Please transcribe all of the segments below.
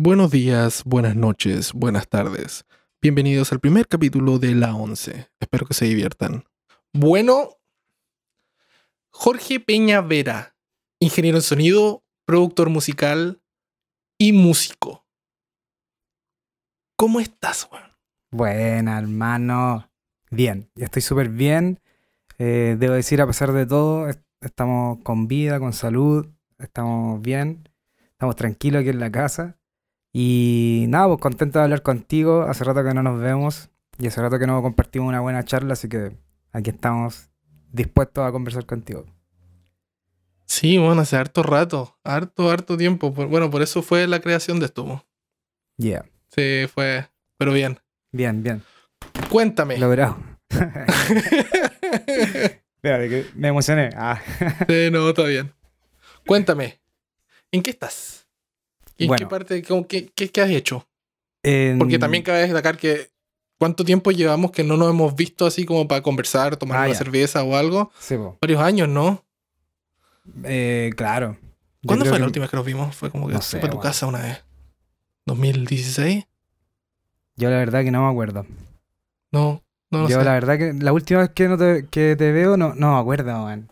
Buenos días, buenas noches, buenas tardes. Bienvenidos al primer capítulo de La 11. Espero que se diviertan. Bueno, Jorge Peña Vera, ingeniero en sonido, productor musical y músico. ¿Cómo estás, weón? Buena, hermano. Bien, estoy súper bien. Eh, debo decir, a pesar de todo, est- estamos con vida, con salud, estamos bien, estamos tranquilos aquí en la casa. Y nada, pues contento de hablar contigo. Hace rato que no nos vemos y hace rato que no compartimos una buena charla, así que aquí estamos dispuestos a conversar contigo. Sí, bueno, hace harto rato, harto, harto tiempo. Bueno, por eso fue la creación de esto. Yeah, Sí, fue, pero bien. bien, bien. Cuéntame. Logrado. Espérate, que me emocioné. Ah. Sí, no, está bien. Cuéntame, ¿en qué estás? ¿Y en qué Bueno. parte, cómo- qué, qué- qué has hecho? En- Porque también cabe destacar que ¿cuánto tiempo llevamos que no nos hemos visto así como para conversar, tomar Ah, una ya. cerveza o algo? Sí. Varios años, ¿no? Eh, claro. Yo ¿Cuándo fue la última vez que nos vimos? Fue como que No sé, para tu casa una vez. ¿2016? Yo la verdad que no me acuerdo. No, no, no Yo sé. la verdad que la última vez que, no te, que te veo no, no me acuerdo, man.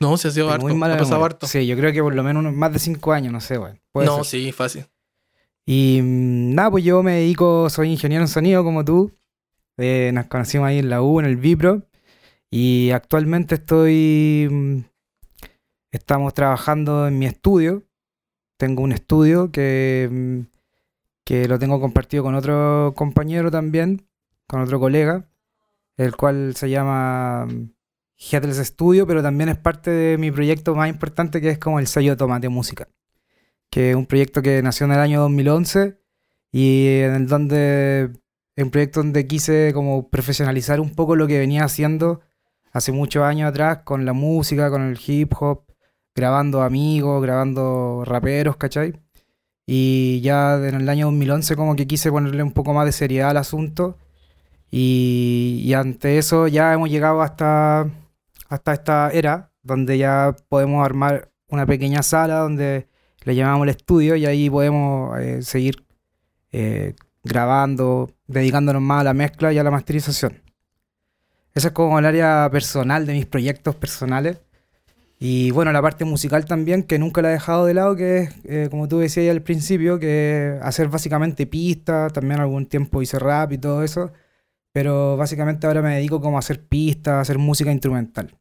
No, se ha sido harto. muy mala ha pasado memoria. harto. Sí, yo creo que por lo menos unos- más de cinco años, no sé, weón. No, ser. sí, fácil. Y mm, nada, pues yo me dedico, soy ingeniero en sonido como tú. Eh, nos conocimos ahí en la U, en el Vipro. Y actualmente estoy. mm, Estamos trabajando en mi estudio. Tengo un estudio que, mm, que lo tengo compartido con otro compañero también, con otro colega, el cual se llama Headless Studio, pero también es parte de mi proyecto más importante que es como el sello Tomate Música que es un proyecto que nació en el año 2011 y en el donde un proyecto donde quise como profesionalizar un poco lo que venía haciendo hace muchos años atrás con la música, con el hip hop, grabando amigos, grabando raperos, ¿cachai? Y ya en el año 2011 como que quise ponerle un poco más de seriedad al asunto y ante eso ya hemos llegado hasta, hasta esta era donde ya podemos armar una pequeña sala donde le llamamos el estudio y ahí podemos eh, seguir eh, grabando, dedicándonos más a la mezcla y a la masterización. Esa es como el área personal de mis proyectos personales. Y bueno, la parte musical también, que nunca la he dejado de lado, que es, eh, como tú decías al principio, que hacer básicamente pistas, también algún tiempo hice rap y todo eso, pero básicamente ahora me dedico como a hacer pistas, a hacer música instrumental.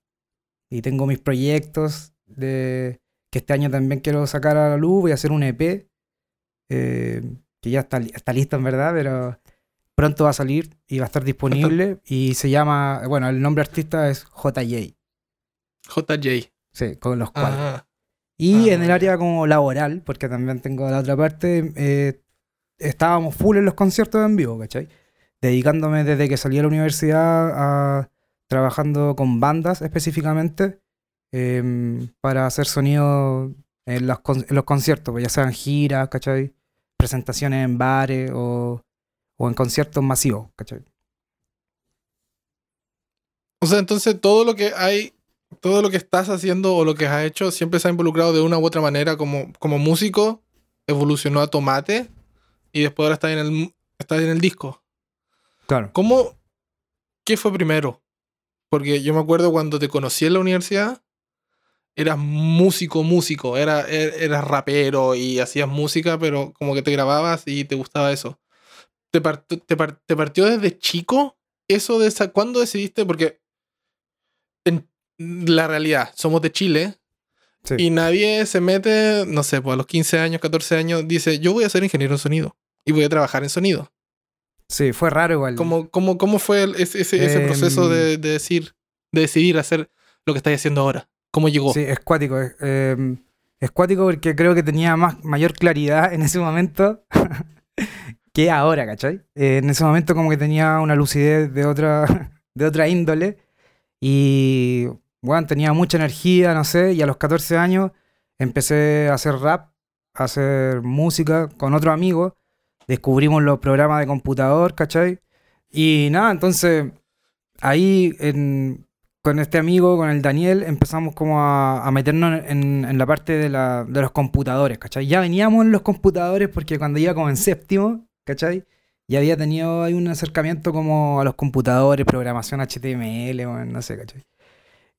Y tengo mis proyectos de, que este año también quiero sacar a la luz, voy a hacer un EP, eh, que ya está, está listo en verdad, pero pronto va a salir y va a estar disponible y se llama, bueno, el nombre artista es JJ, JJ. sí, con los cuadros. Ajá. Y Ah, en el área como laboral, porque también tengo la otra parte, eh, estábamos full en los conciertos en vivo, ¿cachai? Dedicándome desde que salí a la universidad a trabajando con bandas específicamente em, para hacer sonido en los, en los conciertos, pues ya sean giras, ¿cachai? Presentaciones en bares o, o en conciertos masivos, ¿cachai? O sea, entonces todo lo que hay, todo lo que estás haciendo o lo que has hecho siempre se ha involucrado de una u otra manera como, como músico, evolucionó a Tomate y después ahora está en el, está en el disco. Claro. ¿Cómo? ¿Qué fue primero? Porque yo me acuerdo cuando te conocí en la universidad, eras músico, músico, era, er- eras rapero y hacías música, pero como que te grababas y te gustaba eso. ¿Te, part- te, par- te partió desde chico eso de esa... ¿Cuándo decidiste? Porque en la realidad, somos de Chile Sí. y nadie se mete, no sé, pues a los 15 años, 14 años, dice, yo voy a ser ingeniero en sonido y voy a trabajar en sonido. Sí, fue raro igual. ¿Cómo, cómo, cómo fue el- ese, ese, ese Em, proceso de, de decir, de decidir hacer lo que estáis haciendo ahora? ¿Cómo llegó? Sí, es cuático. Es, eh, es cuático porque creo que tenía más, mayor claridad en ese momento que ahora, ¿cachai? Eh, en ese momento como que tenía una lucidez de otra, de otra índole y, bueno, tenía mucha energía, no sé, y a los 14 años empecé a hacer rap, a hacer música con otro amigo, descubrimos los programas de computador, ¿cachai? Y nada, entonces ahí con este amigo, con el Daniel, empezamos como a, meternos en, la parte de, los computadores, ¿cachai? Ya veníamos en los computadores porque cuando iba como en séptimo, ¿cachai? Ya había tenido ahí un acercamiento como a los computadores, programación HTML, bueno, no sé, ¿cachai?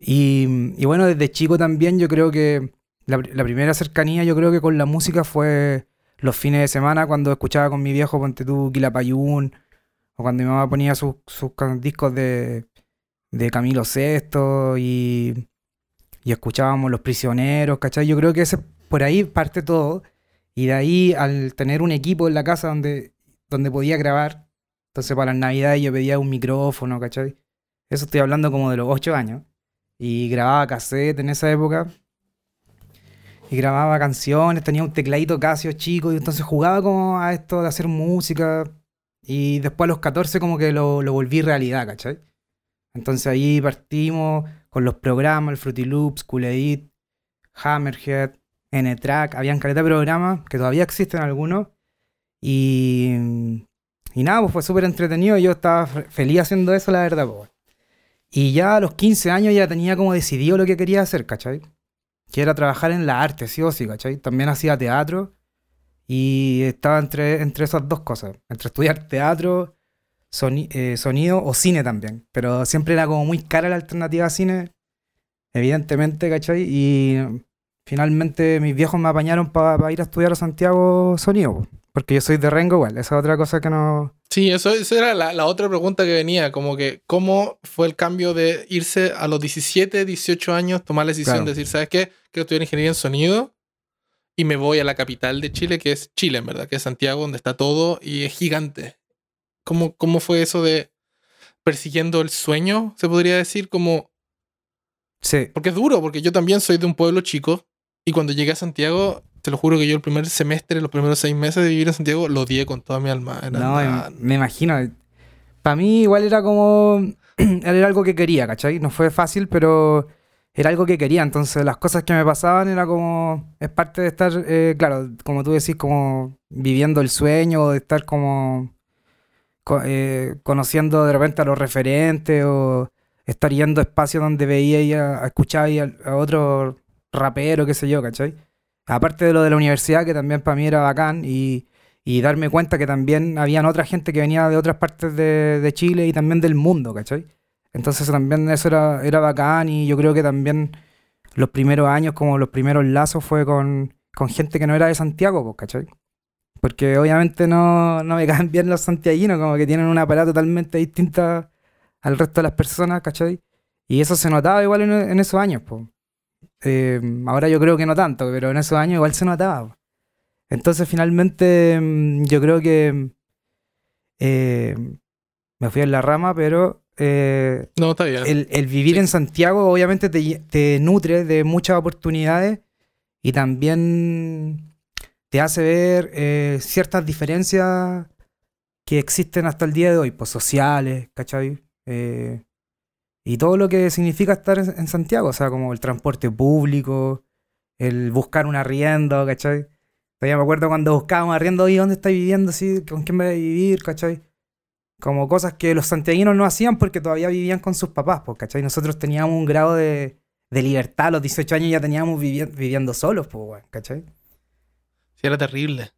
Y, y bueno, desde chico también yo creo que la primera cercanía yo creo que con la música fue los fines de semana cuando escuchaba con mi viejo Ponte tú Quilapayún o cuando mi mamá ponía sus, sus discos de, de Camilo VI y, y escuchábamos Los Prisioneros, ¿cachai? Yo creo que ese, por ahí parte todo y de ahí al tener un equipo en la casa donde, donde podía grabar, entonces para las navidades yo pedía un micrófono, ¿cachai? Eso estoy hablando como de los 8 años y grababa cassette en esa época y grababa canciones, tenía un tecladito Casio chico y entonces jugaba como a esto de hacer música y después a los 14 como que lo, lo volví realidad, ¿cachai? Entonces ahí partimos con los programas, el Fruity Loops, Cool Edit, Hammerhead, N-Track, habían caleta de programas que todavía existen algunos y, y nada, pues fue súper entretenido, yo estaba fe- feliz haciendo eso, la verdad, pues. Y ya a los 15 años ya tenía como decidido lo que quería hacer, ¿cachai? Que era trabajar en la arte, sí o sí, ¿cachai? También hacía teatro y estaba entre, entre esas dos cosas, entre estudiar teatro, eh, sonido o cine también, pero siempre era como muy cara la alternativa a cine, evidentemente, ¿cachai? Y finalmente mis viejos me apañaron para ir a estudiar a Santiago sonido, po, porque yo soy de Rengo igual, esa es otra cosa que no... Sí, eso, esa era la, la otra pregunta que venía, como que cómo fue el cambio de irse a los 17, 18 años, tomar la decisión Claro. de decir, ¿sabes qué? Quiero estudiar ingeniería en sonido y me voy a la capital de Chile, que es Chile, en verdad, que es Santiago, donde está todo y es gigante. ¿Cómo, cómo fue eso de persiguiendo el sueño, se podría decir? Como, Sí, porque es duro, porque yo también soy de un pueblo chico y cuando llegué a Santiago, te lo juro que yo el primer semestre, los primeros seis meses de vivir en Santiago, lo odié con toda mi alma. Era No, me imagino. Para mí igual era como... era algo que quería, ¿cachai? No fue fácil, pero era algo que quería. Entonces las cosas que me pasaban era como... Es parte de estar, eh, claro, como tú decís, como viviendo el sueño, o de estar como... co- eh, conociendo de repente a los referentes o estar yendo a espacios donde veía y a, a escuchar y a, a otro rapero, qué sé yo, ¿cachai? Aparte de lo de la universidad, que también para mí era bacán, y, y darme cuenta que también habían otra gente que venía de otras partes de, de Chile y también del mundo, ¿cachai? Entonces también eso era, era bacán y yo creo que también los primeros años, como los primeros lazos, fue con, con gente que no era de Santiago, pues, ¿cachai? Porque obviamente no, no me caen bien los santiaguinos, como que tienen una parada totalmente distinta al resto de las personas, ¿cachai? Y eso se notaba igual en, en esos años, pues. Eh, ahora yo creo que no tanto, pero en esos años igual se notaba. Entonces finalmente mm, yo creo que eh, me fui en la rama, pero eh, No, está bien. el, el vivir Sí. en Santiago obviamente te nutre de muchas oportunidades y también te hace ver eh, ciertas diferencias que existen hasta el día de hoy, pues sociales, ¿cachai? Eh, y todo lo que significa estar en, Santiago, o sea, como el transporte público, el buscar un arriendo, ¿cachai? Todavía me acuerdo cuando buscábamos arriendo, ¿y dónde estás viviendo? ¿Sí? ¿Con quién vas a vivir? ¿cachai? Como cosas que los santiaguinos no hacían porque todavía vivían con sus papás, pues, ¿cachai? Nosotros teníamos un grado de, libertad, a los 18 años ya teníamos vivi- viviendo solos, pues, ¿cachai? Sí, era terrible.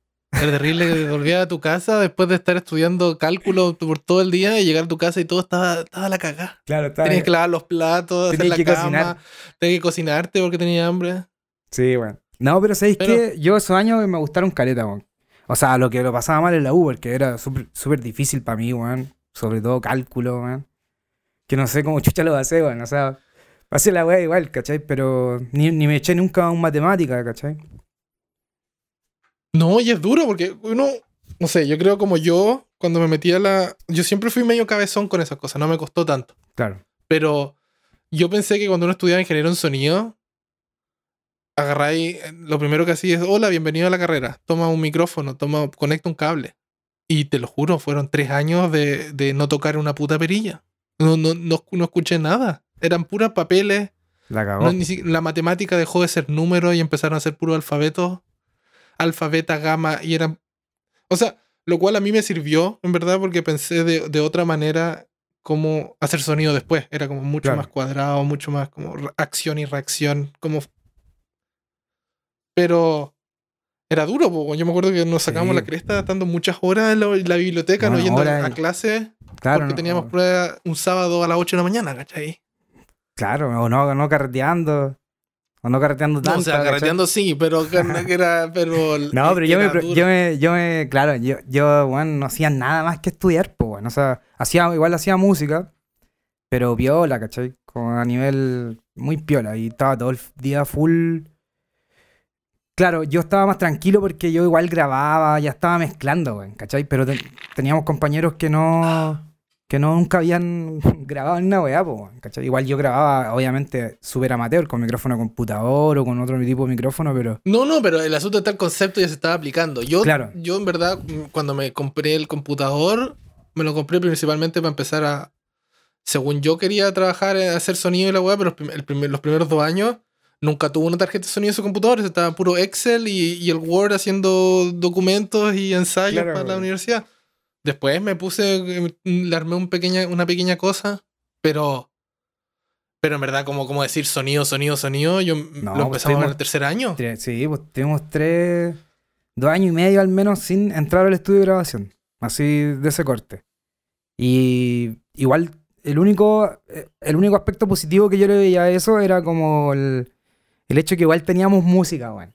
Era terrible que volvías a tu casa después de estar estudiando cálculo por todo el día y llegar a tu casa y todo estaba, estaba a la cagada. Claro, Tenías que lavar los platos, hacer Tenías la que cama, cocinar. tenías que cocinarte porque tenía hambre. Sí, bueno. No, pero ¿sabéis Pero- qué? Yo esos años me gustaron caleta, weón. O sea, lo que lo pasaba mal en la U, porque era súper difícil para mí, weón. Sobre todo cálculo, weón. Que no sé cómo chucha lo hacer, weón. O sea, pasé la weá igual, ¿cachai? Pero ni, ni me eché nunca a un matemática, ¿cachai? No, y es duro porque uno, no sé, yo creo como yo, cuando me metí a la... Yo siempre fui medio cabezón con esas cosas, no me costó tanto. Claro. Pero yo pensé que cuando uno estudiaba ingeniero en sonido, agarráis, lo primero que hacía es, hola, bienvenido a la carrera, toma un micrófono, toma, conecta un cable. Y te lo juro, fueron tres años de, de no tocar una puta perilla. No, no, no, no escuché nada. Eran puras papeles. La cagó. No, ni si- la matemática dejó de ser números y empezaron a ser puro alfabetos. Alfa, beta, gamma, y eran... O sea, lo cual a mí me sirvió, en verdad, porque pensé de, de otra manera cómo hacer sonido después. Era como mucho Claro. más cuadrado, mucho más como acción y reacción. Como... Pero era duro, po. yo me acuerdo que nos sacamos Sí. la cresta estando muchas horas en la, biblioteca, no yendo a clase, Claro, porque no- teníamos prueba un sábado a las 8 de la mañana, ¿cachai? Claro, o no, no carreteando. O no carreteando No, tanto. o sea, carreteando sí, pero que era, pero No, pero yo me, yo me, yo me, claro, yo, yo, bueno, no hacía nada más que estudiar, pues, bueno, o sea, hacía, igual hacía música, pero piola, ¿cachai? Como a nivel muy piola, y estaba todo el día full. Claro, yo estaba más tranquilo porque yo igual grababa, ya estaba mezclando, ¿cachai? Pero te- teníamos compañeros que no, que no nunca habían grabado en una weá, ¿cachai? Igual yo grababa, obviamente, súper amateur, con micrófono computador o con otro tipo de micrófono, pero... No, no, pero el asunto está el concepto ya se estaba aplicando. Yo, Claro. yo en verdad, mm, cuando me compré el computador, me lo compré principalmente para empezar a. Según yo quería trabajar en hacer sonido y la weá, pero el primer- los primeros dos años nunca tuvo una tarjeta de sonido en su computador. Estaba puro Excel y, y el Word haciendo documentos y ensayos Claro, para la universidad. Después me puse, eh, le armé un pequeña, una pequeña cosa, pero. Pero en verdad, como, como decir sonido, sonido, sonido, yo No, lo pues empezamos en el tercer año. Sí, pues tuvimos tres, dos años y medio al menos sin entrar al estudio de grabación. Así de ese corte. Y igual, el único, eh, el único aspecto positivo que yo le veía a eso era como el, el hecho que igual teníamos música, weón.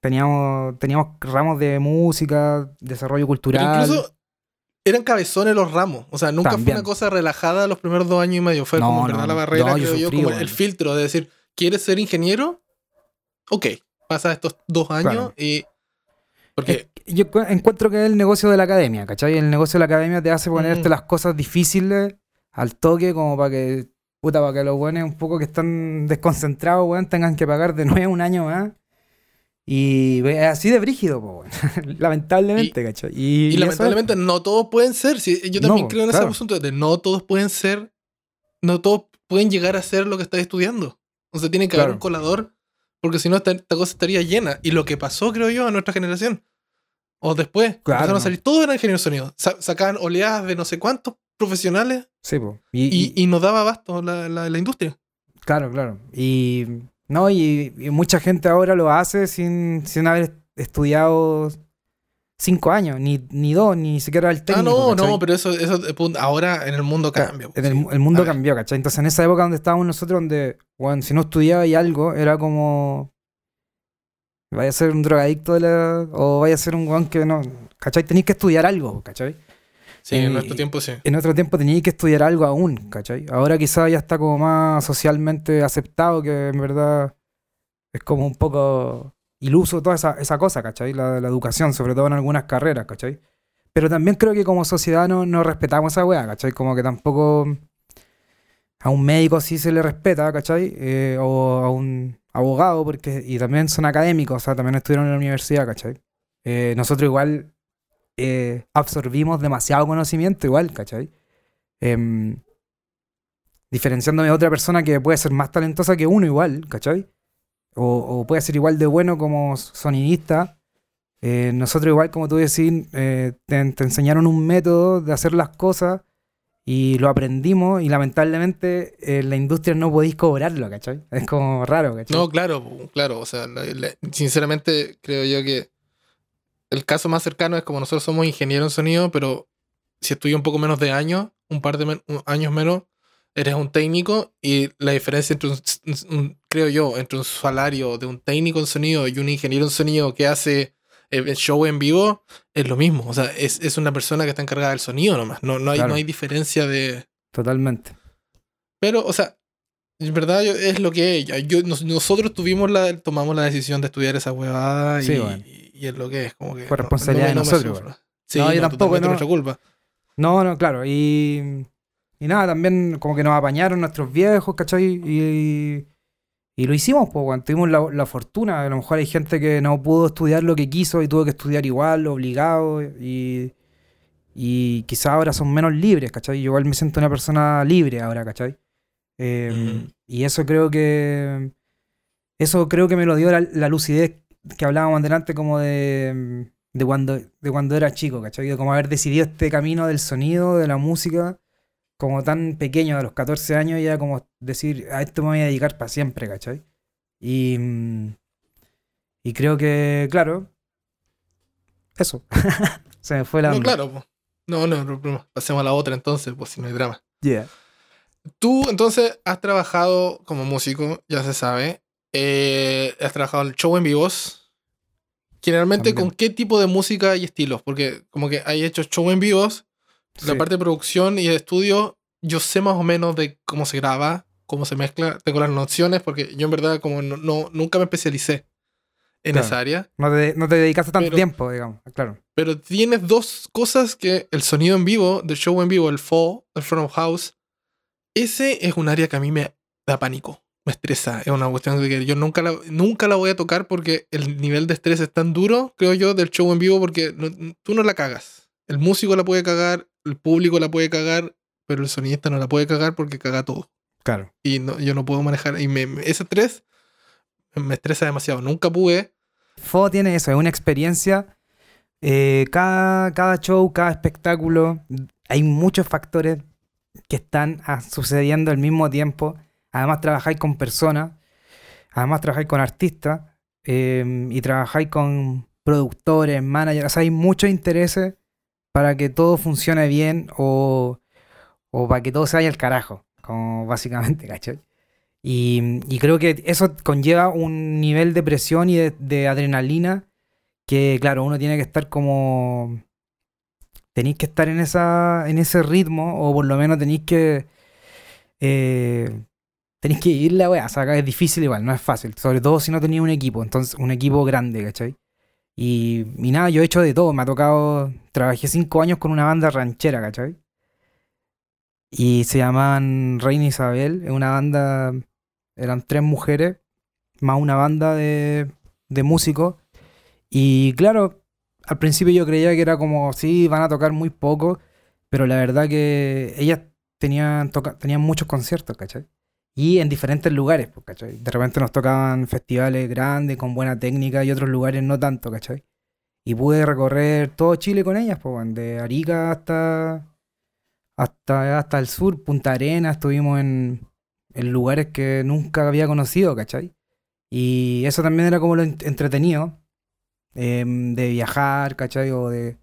Teníamos, teníamos ramos de música, desarrollo Pero cultural. incluso eran cabezones los ramos. O sea, nunca También. fue una cosa relajada los primeros dos años y medio. Fue No, como, no, la barrera, No, yo creo yo, sufrí, como el filtro de decir, ¿quieres ser ingeniero? Ok, pasa estos dos años Claro. y... Porque, Es Yo cu- encuentro que es el negocio de la academia, ¿cachai? El negocio de la academia te hace ponerte Mm. las cosas difíciles al toque, como para que, puta, para que los buenos un poco que están desconcentrados, weón, tengan que pagar de nuevo un año más. Y así de brígido, po, lamentablemente, ¿cachai? Y, y, lamentablemente no todos pueden ser. sí, yo también No, creo en claro. ese asunto de no todos pueden ser, no todos pueden llegar a ser lo que estás estudiando. O sea, tiene que haber un colador, porque si no, esta, esta cosa estaría llena. Y lo que pasó, creo yo, a nuestra generación, o después, Claro, empezaron no. a salir, todos eran ingenieros de sonido. Sa- sacaban oleadas de no sé cuántos profesionales Sí, po. Y, y, y- y nos daba abasto la, la, la industria. claro, claro. Y no, y, y mucha gente ahora lo hace sin, sin haber estudiado cinco años, ni, ni dos, ni siquiera el técnico. ah, no, ¿cachai? no, pero eso, eso eh, ahora en el mundo cambia. En el, el mundo cambió, ¿cachai? Entonces en esa época donde estábamos nosotros, donde, bueno, si no estudiabas y algo, era como. Vaya a ser un drogadicto de la, o vaya a ser un weón que no. ¿cachai? Tenéis que estudiar algo, ¿cachai? Sí, en y- nuestro tiempo sí. En otro tiempo teníais que estudiar algo aún, ¿cachai? Ahora quizás ya está como más socialmente aceptado, que en verdad es como un poco iluso toda esa, esa cosa, ¿cachai? La, la educación, sobre todo en algunas carreras, ¿cachai? Pero también creo que como sociedad no, no respetamos esa weá, ¿cachai? Como que tampoco a un médico sí se le respeta, ¿cachai? Eh, o a un abogado, porque y también son académicos, o sea, también estuvieron en la universidad, ¿cachai? Eh, nosotros igual eh, absorbimos demasiado conocimiento, igual, ¿cachai? Em, diferenciándome de otra persona que puede ser más talentosa que uno, igual, ¿cachai? O, puede ser igual de bueno como sonidista. Eh, nosotros, igual, como tú decís, eh, te, enseñaron un método de hacer las cosas y lo aprendimos y lamentablemente en la industria no podéis cobrarlo, ¿cachai? Es como raro, ¿cachai? No, claro, claro. O sea, sinceramente creo yo que el caso más cercano es como nosotros somos ingenieros en sonido, pero si estudias un poco menos de años, un par de men- años menos, eres un técnico y la diferencia entre un, un- creo yo, entre un salario de un técnico en sonido y un ingeniero en sonido que hace eh, show en vivo es lo mismo. O sea, es, es una persona que está encargada del sonido nomás. No, no, hay, Claro. no hay diferencia de... Totalmente. Pero, o sea, en verdad es lo que es. Yo, nos- nosotros tuvimos la, tomamos la decisión de estudiar esa huevada y, Sí, bueno. y- y es lo que es. Como que Fue responsabilidad de me nosotros, sufra. Sí, No, yo no, tampoco, no. nuestra culpa. No, no, claro. Y, y nada, también como que nos apañaron nuestros viejos, ¿cachai? Y, y lo hicimos, pues, weón. Tuvimos la, la fortuna. A lo mejor hay gente que no pudo estudiar lo que quiso y tuvo que estudiar igual, obligado. Y, y quizás ahora son menos libres, ¿cachai? Yo igual me siento una persona libre ahora, ¿cachai? Eh, Ujú. Y eso creo que... Eso creo que me lo dio la, la lucidez que hablábamos delante como de, de, cuando, de cuando era chico, ¿cachai? De como haber decidido este camino del sonido, de la música, como tan pequeño, a los 14 años, ya como decir, a esto me voy a dedicar para siempre, ¿cachai? Y, y creo que, claro, eso. Se me fue la No, onda. claro. po. No, no, no, no. Pasemos a la otra entonces, pues si no hay drama. Yeah. Tú entonces has trabajado como músico, ya se sabe. Eh, has trabajado en show en vivos. Generalmente, También. ¿con qué tipo de música y estilos? Porque como que hay hecho show en vivos, la Sí. parte de producción y de estudio, yo sé más o menos de cómo se graba, cómo se mezcla, tengo las nociones, porque yo en verdad como no, no- nunca me especialicé en Claro. esa área. No te, no te dedicaste tanto Pero- tiempo, digamos, claro. Pero tienes dos cosas que el sonido en vivo, del show en vivo, el fall, el front of house, ese es un área que a mí me da pánico, me estresa. Es una cuestión de que yo nunca la, nunca la voy a tocar porque el nivel de estrés es tan duro, creo yo, del show en vivo porque no- tú no la cagas. El músico la puede cagar, el público la puede cagar, pero el sonidista no la puede cagar porque caga todo. Claro. Y no, yo no puedo manejar. Y me- me- ese estrés me estresa demasiado. Nunca pude. FO tiene eso, es una experiencia. eh, cada, cada show, cada espectáculo, hay muchos factores que están ah, sucediendo al mismo tiempo. Además, trabajáis con personas, además, trabajáis con artistas eh, y trabajáis con productores, managers. O sea, hay muchos intereses para que todo funcione bien o, o para que todo se vaya al carajo, como básicamente, ¿cachai? Y, y creo que eso conlleva un nivel de presión y de, de adrenalina que, claro, uno tiene que estar como... Tenéis que estar en, esa, en ese ritmo o por lo menos tenéis que... Eh, tenéis que ir la weá. O sea, es difícil igual, no es fácil. Sobre todo si no tenéis un equipo, entonces un equipo grande, ¿cachai? Y, y nada, yo he hecho de todo. Me ha tocado... Trabajé cinco años con una banda ranchera, ¿cachai? Y se llamaban Reina Isabel. Es una banda... Eran tres mujeres, más una banda de, de músicos. Y claro, al principio yo creía que era como, sí, van a tocar muy poco, pero la verdad que ellas tenían, toca- tenían muchos conciertos, ¿cachai? Y en diferentes lugares, pues, ¿cachai? De repente nos tocaban festivales grandes, con buena técnica, y otros lugares no tanto, ¿cachai? Y pude recorrer todo Chile con ellas, pues, de Arica hasta, hasta, hasta el sur, Punta Arenas, estuvimos en, lugares que nunca había conocido, ¿cachai? Y eso también era como lo ent- entretenido, em, de viajar, ¿cachai? O de,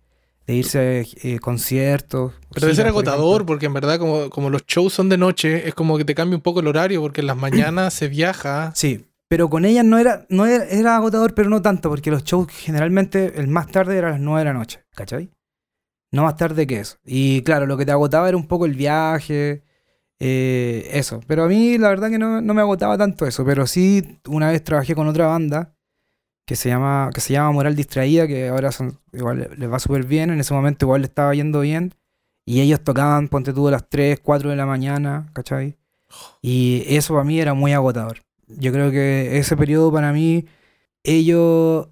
de irse a eh, conciertos. Pero debe ser por agotador porque en verdad como, como los shows son de noche, es como que te cambia un poco el horario porque en las mañanas se viaja. Sí, pero con ellas no era, no era, era agotador, pero no tanto, porque los shows generalmente el más tarde era a las 9 de la noche, ¿cachai? No más tarde que eso. Y claro, lo que te agotaba era un poco el viaje, eh, eso. Pero a mí la verdad que no, no me agotaba tanto eso, pero sí una vez trabajé con otra banda que se llama, que se llama Moral Distraída, que ahora son, igual les va súper bien, en ese momento igual le estaba yendo bien. Y ellos tocaban, ponte tú, a las 3, 4 de la mañana, ¿cachai? Y eso para mí era muy agotador. Yo creo que ese periodo para mí, ellos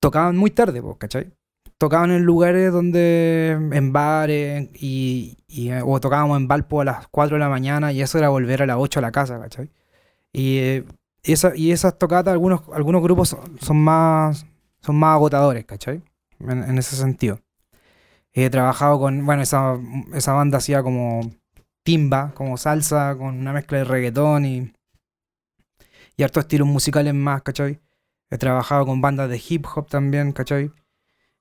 tocaban muy tarde, ¿cachai? Tocaban en lugares donde, en bares, y, y, eh, o tocábamos en Valpo a las 4 de la mañana, y eso era volver a las 8 a la casa, ¿cachai? Y, eh, esa, y esas tocatas, algunos, algunos grupos son, más, son más agotadores, ¿cachai? En, en ese sentido. He trabajado con, bueno, esa, esa banda hacía como timba, como salsa, con una mezcla de reggaetón y, y hartos estilos musicales más, ¿cachai? He trabajado con bandas de hip hop también, ¿cachai?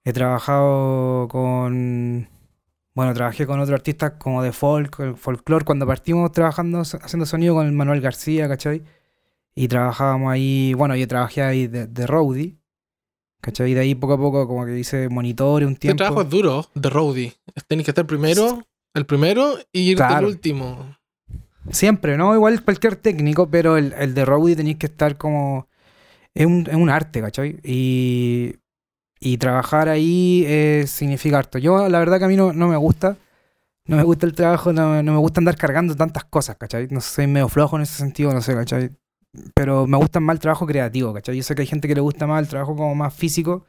He trabajado con... Bueno, trabajé con otros artistas como de folk, el folclore, cuando partimos trabajando, haciendo sonido con el Manuel García, ¿cachai? Y trabajábamos ahí, bueno, yo trabajé ahí de, de roadie, ¿cachai? Y de ahí poco a poco como que hice monitores un tiempo. trabajo es duro, de roadie. Tienes que estar primero, el primero y irte Claro. el último. Siempre, ¿no? Igual cualquier técnico, pero el, el de roadie tenéis que estar como... Es un, es un arte, ¿cachai? Y, y trabajar ahí eh, significa harto. Yo, la verdad que a mí no, no me gusta. No me gusta el trabajo, no, no me gusta andar cargando tantas cosas, ¿cachai? No sé, soy medio flojo en ese sentido, no sé, ¿cachai? Pero me gusta más el trabajo creativo, ¿cachai? Yo sé que hay gente que le gusta más el trabajo como más físico,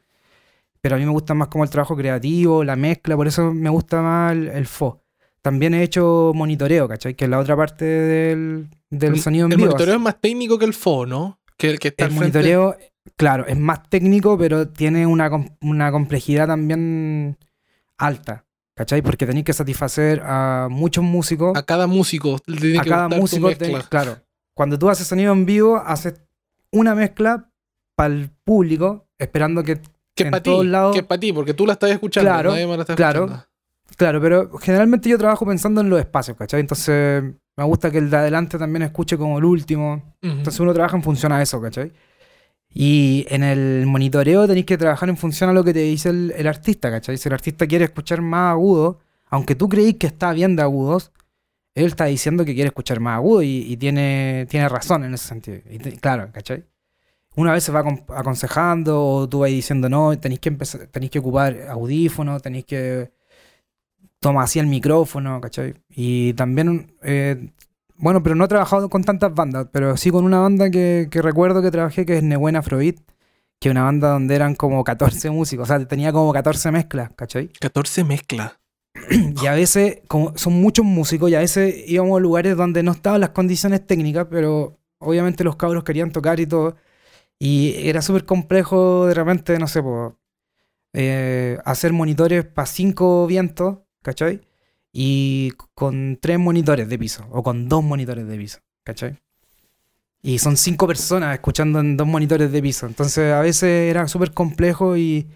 pero a mí me gusta más como el trabajo creativo, la mezcla, por eso me gusta más el, el fo. También he hecho monitoreo, ¿cachai? Que es la otra parte del, del El- sonido en el vivo. monitoreo es más técnico que el fo, ¿no? Que el que está El frente. monitoreo, claro, es más técnico, pero tiene una, una complejidad también alta. ¿Cachai? Porque tenéis que satisfacer a muchos músicos. A cada músico. A que cada músico, tenés- claro. Cuando tú haces sonido en vivo, haces una mezcla para el público, esperando que. En para ti. todos lados- Que es para ti, porque tú la estás escuchando. Claro, nadie más la está claro. escuchando. Claro, pero generalmente yo trabajo pensando en los espacios, ¿cachai? Entonces me gusta que el de adelante también escuche como el último. Entonces uno trabaja en función a eso, ¿cachai? Y en el monitoreo tenéis que trabajar en función a lo que te dice el, el artista, ¿cachai? Si el artista quiere escuchar más agudo, aunque tú creís que está bien de agudos, él está diciendo que quiere escuchar más agudo y, tiene, tiene razón en ese sentido. Claro, ¿cachai? Una vez se va acon- aconsejando o tú vas diciendo, no, tenéis que empezar, tenéis que ocupar audífonos, tenéis que tomar así el micrófono, ¿cachai? Y también, eh, bueno, pero no he trabajado con tantas bandas, pero sí con una banda que, recuerdo que trabajé, que es Nebuena Afrobeat, que es una banda donde eran como 14 músicos, o sea, tenía como 14 mezclas, ¿cachai? 14 mezcla. Y a veces, como son muchos músicos, y a veces íbamos a lugares donde no estaban las condiciones técnicas, pero obviamente los cabros querían tocar y todo. Y era súper complejo de repente, no sé, po, eh, hacer monitores para cinco vientos, ¿cachai? Y con tres monitores de piso, o con dos monitores de piso, ¿cachai? Y son cinco personas escuchando en dos monitores de piso. Entonces a veces era súper complejo y,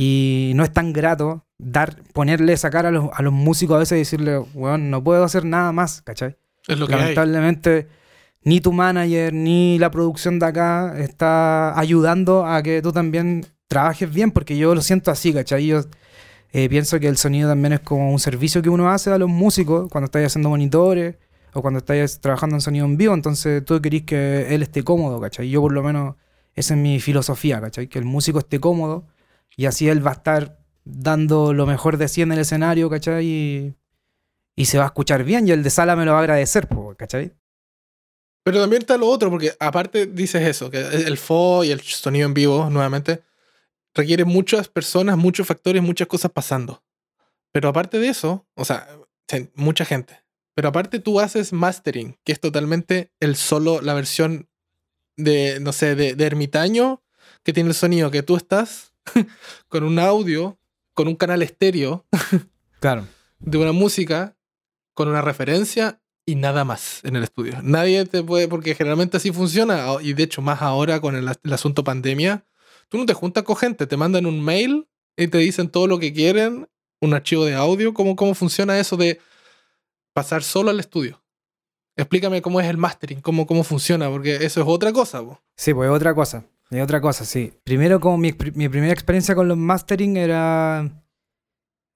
y no es tan grato dar, ponerle esa cara a los, a los músicos a veces y decirle, weón, no puedo hacer nada más, ¿cachai? Es lo que hay. Lamentablemente, ni tu manager ni la producción de acá está ayudando a que tú también trabajes bien, porque yo lo siento así, ¿cachai? Yo eh, pienso que el sonido también es como un servicio que uno hace a los músicos cuando estáis haciendo monitores o cuando estáis trabajando en sonido en vivo, entonces tú querís que él esté cómodo, ¿cachai? Yo por lo menos, esa es mi filosofía, ¿cachai? Que el músico esté cómodo y así él va a estar dando lo mejor de sí en el escenario, ¿cachai? Y, y se va a escuchar bien y el de sala me lo va a agradecer, ¿cachai? Pero también está lo otro, porque aparte dices eso, que el FO y el sonido en vivo, nuevamente, requiere muchas personas, muchos factores, muchas cosas pasando. Pero aparte de eso, o sea, mucha gente. Pero aparte tú haces mastering, que es totalmente el solo, la versión de, no sé, de, de ermitaño, que tiene el sonido que tú estás con un audio, con un canal estéreo Claro. de una música, con una referencia y nada más en el estudio. Nadie te puede, porque generalmente así funciona, y de hecho más ahora con el, el asunto pandemia, tú no te juntas con gente, te mandan un mail y te dicen todo lo que quieren, un archivo de audio, cómo, cómo funciona eso de pasar solo al estudio. Explícame cómo es el mastering, cómo, cómo funciona, porque eso es otra cosa. Sí, pues es otra cosa. Es otra cosa, sí. Primero, como mi, mi primera experiencia con los mastering era.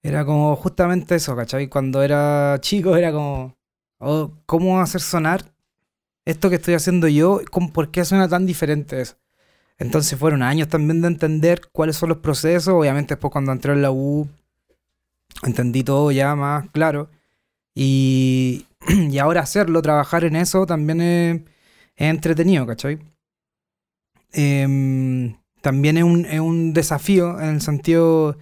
Era como justamente eso, ¿cachai? Cuando era chico era como. oh, ¿Cómo hacer sonar esto que estoy haciendo yo? ¿Cómo- ¿Por qué suena tan diferente eso? Entonces fueron años también de entender cuáles son los procesos. Obviamente, después cuando entré en la U, entendí todo ya más claro. Y, y ahora hacerlo, trabajar en eso, también es, es entretenido, ¿cachai? Em, también es un, es un desafío en el sentido,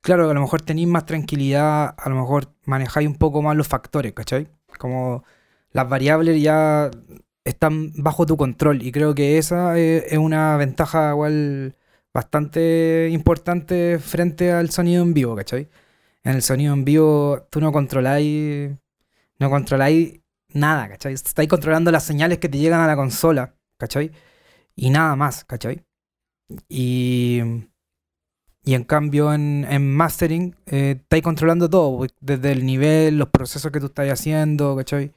claro, a lo mejor tenéis más tranquilidad, a lo mejor manejáis un poco más los factores, ¿cachai? Como las variables ya están bajo tu control y creo que esa es, es una ventaja igual bastante importante frente al sonido en vivo, ¿cachai? En el sonido en vivo tú no controláis, no controláis nada, ¿cachai? Estáis controlando las señales que te llegan a la consola, ¿cachai? Y nada más, ¿cachai? Y, y en cambio en, en mastering eh, estáis controlando todo, pues, desde el nivel, los procesos que tú estás haciendo, ¿cachai?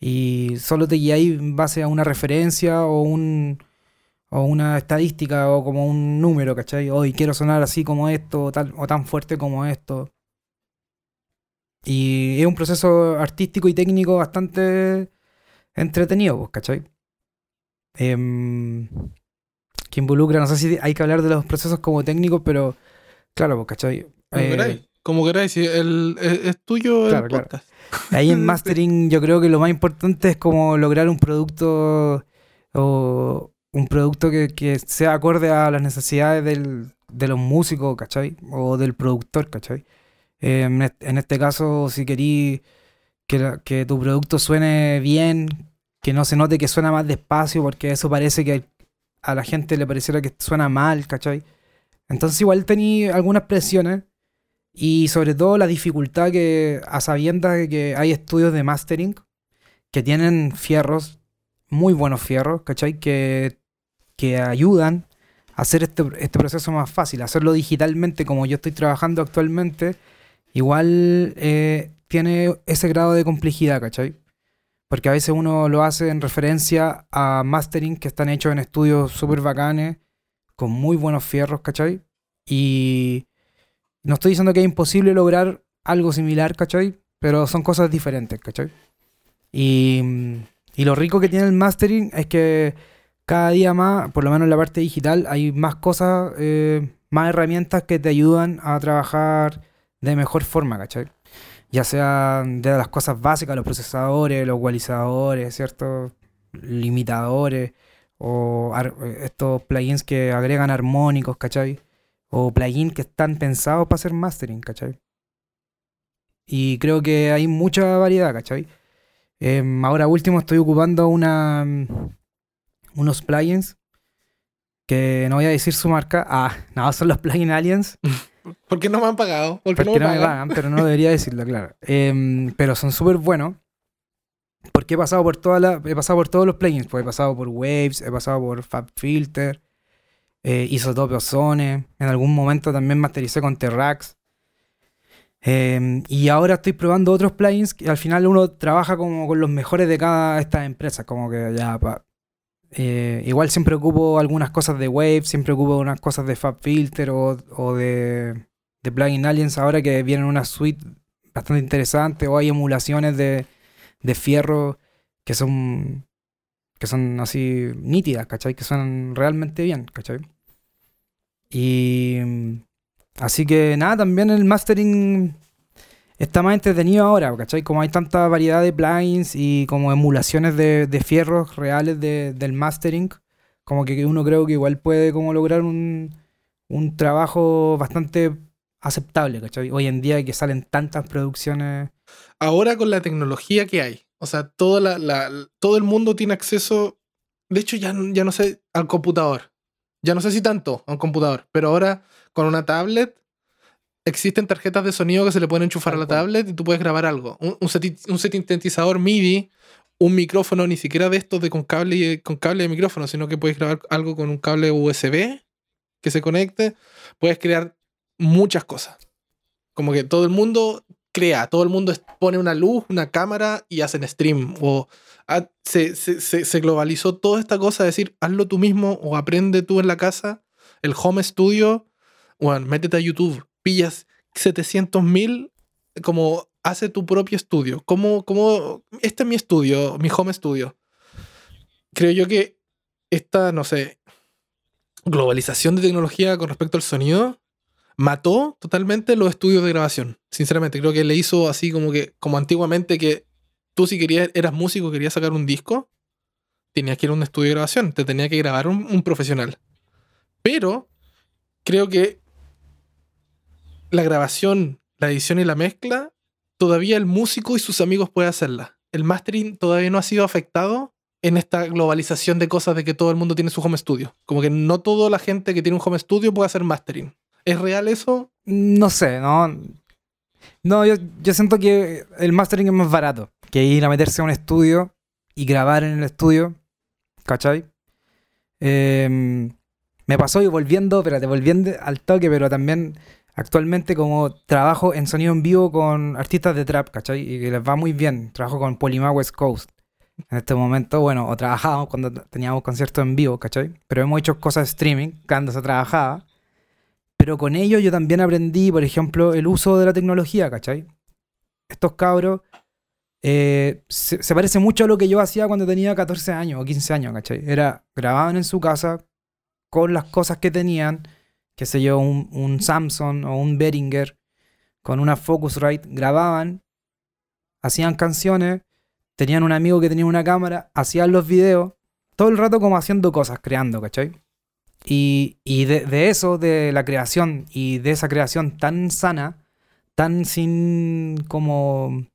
Y solo te guiáis en base a una referencia o un o una estadística o como un número, ¿cachai? Hoy quiero sonar así como esto o, tal, o tan fuerte como esto. Y es un proceso artístico y técnico bastante entretenido, pues, ¿cachai? Em, que involucra, no sé si hay que hablar de los procesos como técnicos, pero claro, pues, ¿cachai? Como Eh, queráis, como queráis, si el, es, es tuyo el Claro, claro. podcast. Ahí en mastering yo creo que lo más importante es como lograr un producto o un producto que, que sea acorde a las necesidades del- de los músicos, ¿cachai? O del productor, ¿cachai? Eh, en, est- en este caso, si querís que tu producto suene bien, que no se note que suena más despacio, porque eso parece que a la gente le pareciera que suena mal, ¿cachai? Entonces igual tení algunas presiones Y sobre todo la dificultad que, a sabiendas de que hay estudios de mastering que tienen fierros, muy buenos fierros, ¿cachai? Que, que ayudan a hacer este, este proceso más fácil, hacerlo digitalmente como yo estoy trabajando actualmente, igual eh, tiene ese grado de complejidad, ¿cachai? Porque a veces uno lo hace en referencia a mastering que están hechos en estudios súper bacanes, con muy buenos fierros, ¿cachai? Y no estoy diciendo que es imposible lograr algo similar, ¿cachai? Pero son cosas diferentes, ¿cachai? Y, y lo rico que tiene el mastering es que cada día más, por lo menos en la parte digital, hay más cosas, eh, más herramientas que te ayudan a trabajar de mejor forma, ¿cachai? Ya sea de las cosas básicas, los procesadores, los ecualizadores, ¿cierto? Limitadores, o estos plugins que agregan armónicos, ¿cachai? O plugins que están pensados para hacer mastering, ¿cachai? Y creo que hay mucha variedad, ¿cachai? Em, ahora último estoy ocupando una unos plugins que no voy a decir su marca. Ah, no, son los plugin aliens. ¿Por qué no me han pagado? Porque no, me, pagan, pero no debería decirlo, claro. Em, pero son súper buenos. Porque he pasado por toda la, he pasado por todos los plugins. Pues he pasado por Waves, he pasado por FabFilter, eh, Isotope Ozone. En algún momento también mastericé con Terrax. Em, y ahora estoy probando otros plugins que al final uno trabaja como con los mejores de cada estas empresas. Como que ya eh, igual siempre ocupo algunas cosas de Wave, siempre ocupo unas cosas de FabFilter o, o de, de Plugin Aliens ahora que vienen una suite bastante interesante o hay emulaciones de, de fierro que son que son así nítidas, ¿cachai? Que suenan realmente bien, ¿cachai? Y así que nada, también el mastering está más entretenido ahora, ¿cachai? Como hay tanta variedad de plugins y como emulaciones de, fierros reales del mastering, como que uno creo que igual puede como lograr un, trabajo bastante aceptable, ¿cachai? Hoy en día que salen tantas producciones. Ahora con la tecnología que hay, o sea, todo el mundo tiene acceso, de hecho ya, ya no sé, al computador. Ya no sé si tanto a un computador, pero ahora con una tablet existen tarjetas de sonido que se le pueden enchufar a la tablet y tú puedes grabar algo. Un, un, sintetizador MIDI, un micrófono ni siquiera de estos de con cable, con cable de micrófono, sino que puedes grabar algo con un cable USB que se conecte. Puedes crear muchas cosas. Como que todo el mundo crea, todo el mundo pone una luz, una cámara y hacen stream. O se, se, se, globalizó toda esta cosa de decir, hazlo tú mismo o aprende tú en la casa. El home studio, bueno, métete a YouTube pillas 700 mil como hace tu propio estudio. Como, como, este es mi estudio, mi home studio. Creo yo que esta, no sé, globalización de tecnología con respecto al sonido mató totalmente los estudios de grabación. Sinceramente, creo que le hizo así como que, como antiguamente que tú si querías, eras músico, querías sacar un disco, tenías que ir a un estudio de grabación, te tenía que grabar un profesional. Pero creo que la grabación, la edición y la mezcla, todavía el músico y sus amigos pueden hacerla. El mastering todavía no ha sido afectado en esta globalización de cosas de que todo el mundo tiene su home studio. Como que no toda la gente que tiene un home studio puede hacer mastering. ¿Es real eso? No sé, no. No, yo, siento que el mastering es más barato que ir a meterse a un estudio y grabar en el estudio. ¿Cachai? Em, me pasó y volviendo, espérate, volviendo al toque, pero también Actualmente como trabajo en sonido en vivo con artistas de trap, ¿cachai? Y que les va muy bien. Trabajo con Polima West Coast. En este momento, bueno, o trabajábamos cuando teníamos conciertos en vivo, ¿cachai? Pero hemos hecho cosas streaming cuando se trabajaba. Pero con ello yo también aprendí, por ejemplo, el uso de la tecnología, ¿cachai? Estos cabros eh, se, se, parece mucho a lo que yo hacía cuando tenía 14 años o 15 años, ¿cachai? Era grababan en su casa con las cosas que tenían qué sé yo, un, un Samsung o un Behringer con una Focusrite, grababan, hacían canciones, tenían un amigo que tenía una cámara, hacían los videos, todo el rato como haciendo cosas, creando, ¿cachai? Y, y de, de, eso, de la creación y de esa creación tan sana, tan sin como...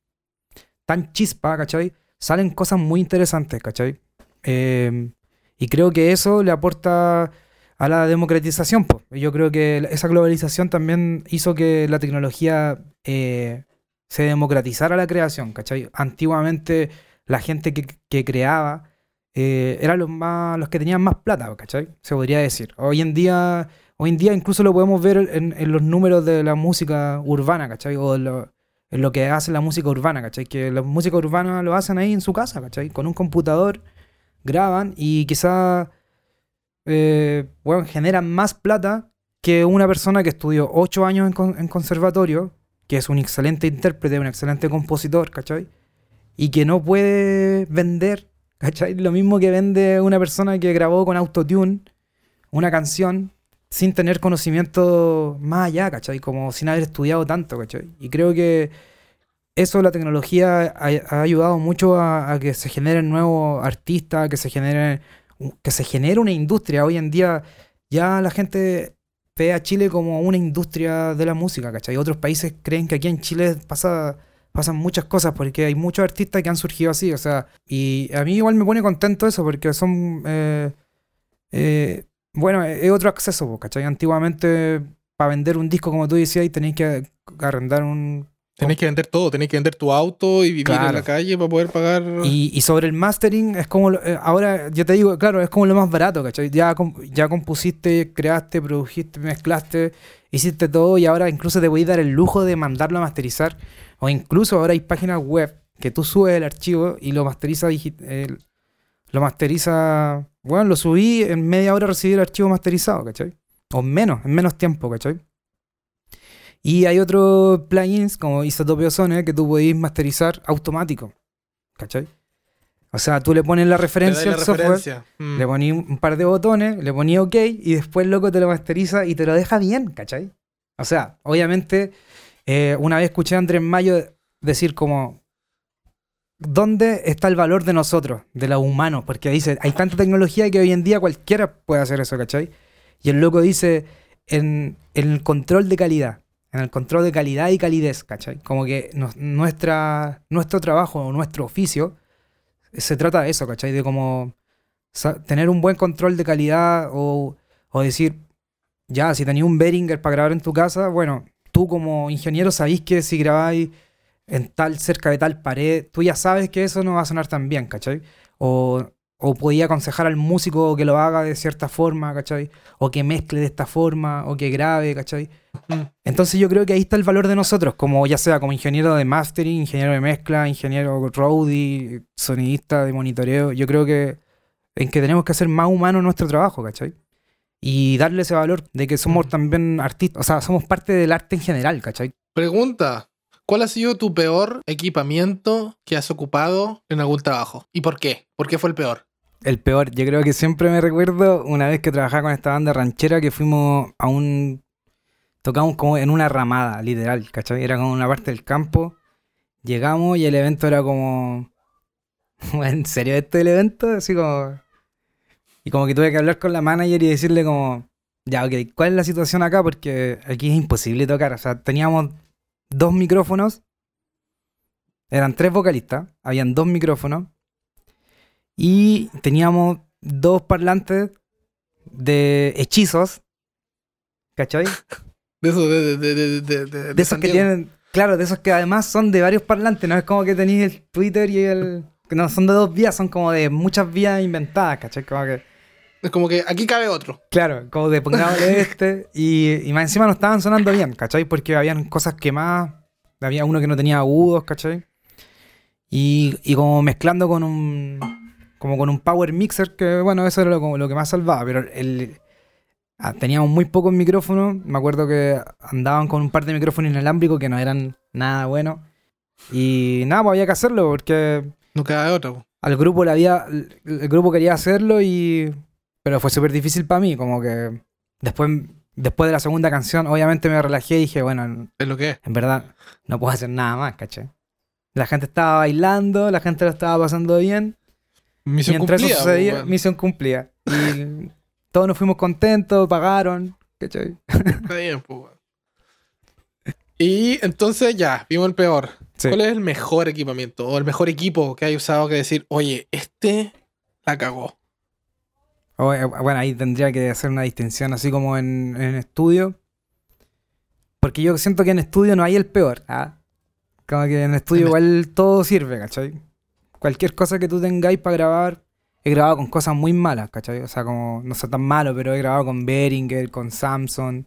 tan chispa, ¿cachai? Salen cosas muy interesantes, ¿cachai? Eh, y creo que eso le aporta a la democratización. po. Yo creo que esa globalización también hizo que la tecnología eh, se democratizara la creación, ¿cachai? Antiguamente la gente que, creaba eh, eran los, más, los que tenían más plata, ¿cachai? Se podría decir. Hoy en día, hoy en día incluso lo podemos ver en, los números de la música urbana, ¿cachai? O lo, en lo que hace la música urbana, ¿cachai? Que la música urbana lo hacen ahí en su casa, ¿cachai? Con un computador graban y quizá eh, bueno, generan más plata que una persona que estudió 8 años en, con- en conservatorio, que es un excelente intérprete, un excelente compositor, ¿cachai? Y que no puede vender, ¿cachai? Lo mismo que vende una persona que grabó con autotune una canción sin tener conocimiento más allá, ¿cachai? Como sin haber estudiado tanto, ¿cachai? Y creo que eso, la tecnología ha, ayudado mucho a, a que se generen nuevos artistas, que se genere, que se genere una industria. Hoy en día ya la gente ve a Chile como una industria de la música, ¿cachai? Otros países creen que aquí en Chile pasa, pasan muchas cosas porque hay muchos artistas que han surgido así, o sea, y a mí igual me pone contento eso porque son, eh, eh, bueno, es otro acceso, po, ¿cachai? Antiguamente, para vender un disco, como tú decías, tenéis que arrendar un Tenés que vender todo, tenés que vender tu auto y vivir en la calle para poder pagar. Y, y sobre el mastering es como, lo- eh, ahora yo te digo, claro, es como lo más barato, ¿cachai? Ya, com- ya compusiste, creaste, produjiste, mezclaste, hiciste todo y ahora incluso te podéis dar el lujo de mandarlo a masterizar. O incluso ahora hay páginas web que tú subes el archivo y lo masteriza, el- lo masteriza, bueno, lo subí, en media hora recibí el archivo masterizado, ¿cachai? O menos, en menos tiempo, ¿cachai? Y hay otros plugins como Isotope Ozone que tú podéis masterizar automático. ¿Cachai? O sea, tú le pones la referencia al software, referencia. Mm. le pones un par de botones, le pones OK y después loco te lo masteriza y te lo deja bien, ¿cachai? O sea, obviamente, eh, una vez escuché a Andrés Mayo decir como, ¿dónde está el valor de nosotros, de los humanos? Porque dice, hay tanta tecnología que hoy en día cualquiera puede hacer eso, ¿cachai? Y el loco dice, en, en el control de calidad, en el control de calidad y calidez, ¿cachai? Como que nuestra, nuestro trabajo o nuestro oficio se trata de eso, ¿cachai? De como tener un buen control de calidad o, o decir, ya, si tenías un Behringer para grabar en tu casa, bueno, tú como ingeniero sabéis que si grabáis en tal, cerca de tal pared, tú ya sabes que eso no va a sonar tan bien, ¿cachai? O, o podía aconsejar al músico que lo haga de cierta forma, ¿cachai? O que mezcle de esta forma, o que grabe, ¿cachai? Mm. Entonces yo creo que ahí está el valor de nosotros, como ya sea como ingeniero de mastering, ingeniero de mezcla, ingeniero roadie, sonidista de monitoreo. Yo creo que en que tenemos que hacer más humano nuestro trabajo, ¿cachai? Y darle ese valor de que somos también artistas, o sea, somos parte del arte en general, ¿cachai? Pregunta: ¿Cuál ha sido tu peor equipamiento que has ocupado en algún trabajo? ¿Y por qué? ¿Por qué fue el peor? El peor, yo creo que siempre me recuerdo una vez que trabajaba con esta banda ranchera que fuimos a un... Tocamos como en una ramada, literal, ¿cachai? Era como una parte del campo. Llegamos y el evento era como... ¿En serio este es el evento? Así como... Y como que tuve que hablar con la manager y decirle como... Ya, ok, ¿cuál es la situación acá? Porque aquí es imposible tocar. O sea, teníamos dos micrófonos. Eran tres vocalistas. Habían dos micrófonos. Y teníamos dos parlantes de hechizos. ¿Cachai? De eso, de, de, de, de, de, De esos que tienen. Claro, de esos que además son de varios parlantes. No es como que tenéis el Twitter y el. No, son de dos vías, son como de muchas vías inventadas, ¿cachai? Como que. Es como que aquí cabe otro. Claro, como de pongámosle este. Y, y más encima no estaban sonando bien, ¿cachai? Porque habían cosas que más. Había uno que no tenía agudos, ¿cachai? Y, y como mezclando con un. Como con un power mixer, que bueno, eso era lo, lo que más salvaba. Pero el. ah, teníamos muy pocos micrófonos. Me acuerdo que andaban con un par de micrófonos inalámbricos que no eran nada buenos. Y nada, pues había que hacerlo porque No cabe otro. al grupo le había. El grupo quería hacerlo y. Pero fue súper difícil para mí, como que. Después, después de la segunda canción, obviamente me relajé y dije, bueno, en, Es lo que es. en verdad, no puedo hacer nada más, ¿caché? La gente estaba bailando, la gente lo estaba pasando bien. Misión Mientras cumplida. eso sucedía, weón. misión cumplida. Y todos nos fuimos contentos, pagaron, ¿cachai? Está bien, pues. Y entonces ya, vimos el peor. Sí. ¿Cuál es el mejor equipamiento o el mejor equipo que hay usado que decir, oye, este la cagó? O, eh, bueno, ahí tendría que hacer una distinción, así como en, en estudio. Porque yo siento que en estudio no hay el peor. ¿ah? Como que en estudio En igual todo sirve, ¿cachai? Cualquier cosa que tú tengáis para grabar. He grabado con cosas muy malas, ¿cachai? O sea, como no sé tan malo, pero he grabado con Behringer, con Samsung.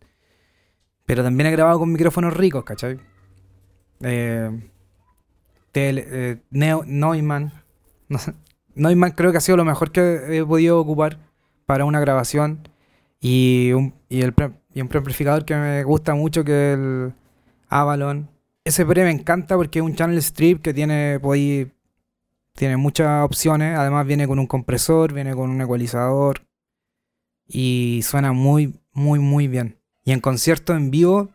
Pero también he grabado con micrófonos ricos, ¿cachai? Eh, eh, Neumann. Neumann creo que ha sido lo mejor que he podido ocupar para una grabación. Y un, y el y un preamplificador que me gusta mucho, que es el Avalon. Ese pre me encanta porque es un channel strip que tiene, podí- tiene muchas opciones. Además viene con un compresor, viene con un ecualizador. Y suena muy, muy, muy bien. Y en concierto en vivo,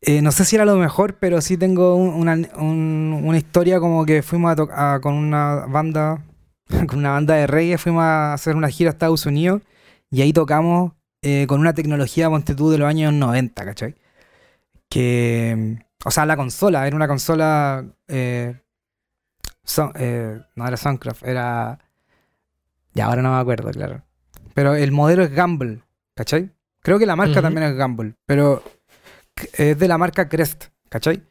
eh, no sé si era lo mejor, pero sí tengo un- una, un- una historia como que fuimos a tocar con una banda, con una banda de reggae, fuimos a hacer una gira a Estados Unidos y ahí tocamos eh, con una tecnología, ponte tú, de los años 90, ¿cachai? Que, o sea, la consola, era una consola, eh, Son- eh, no era Soundcraft, era, ya ahora no me acuerdo, claro. Pero el modelo es Gamble, ¿cachai? Creo que la marca también es Gamble, pero es de la marca Crest, ¿cachai?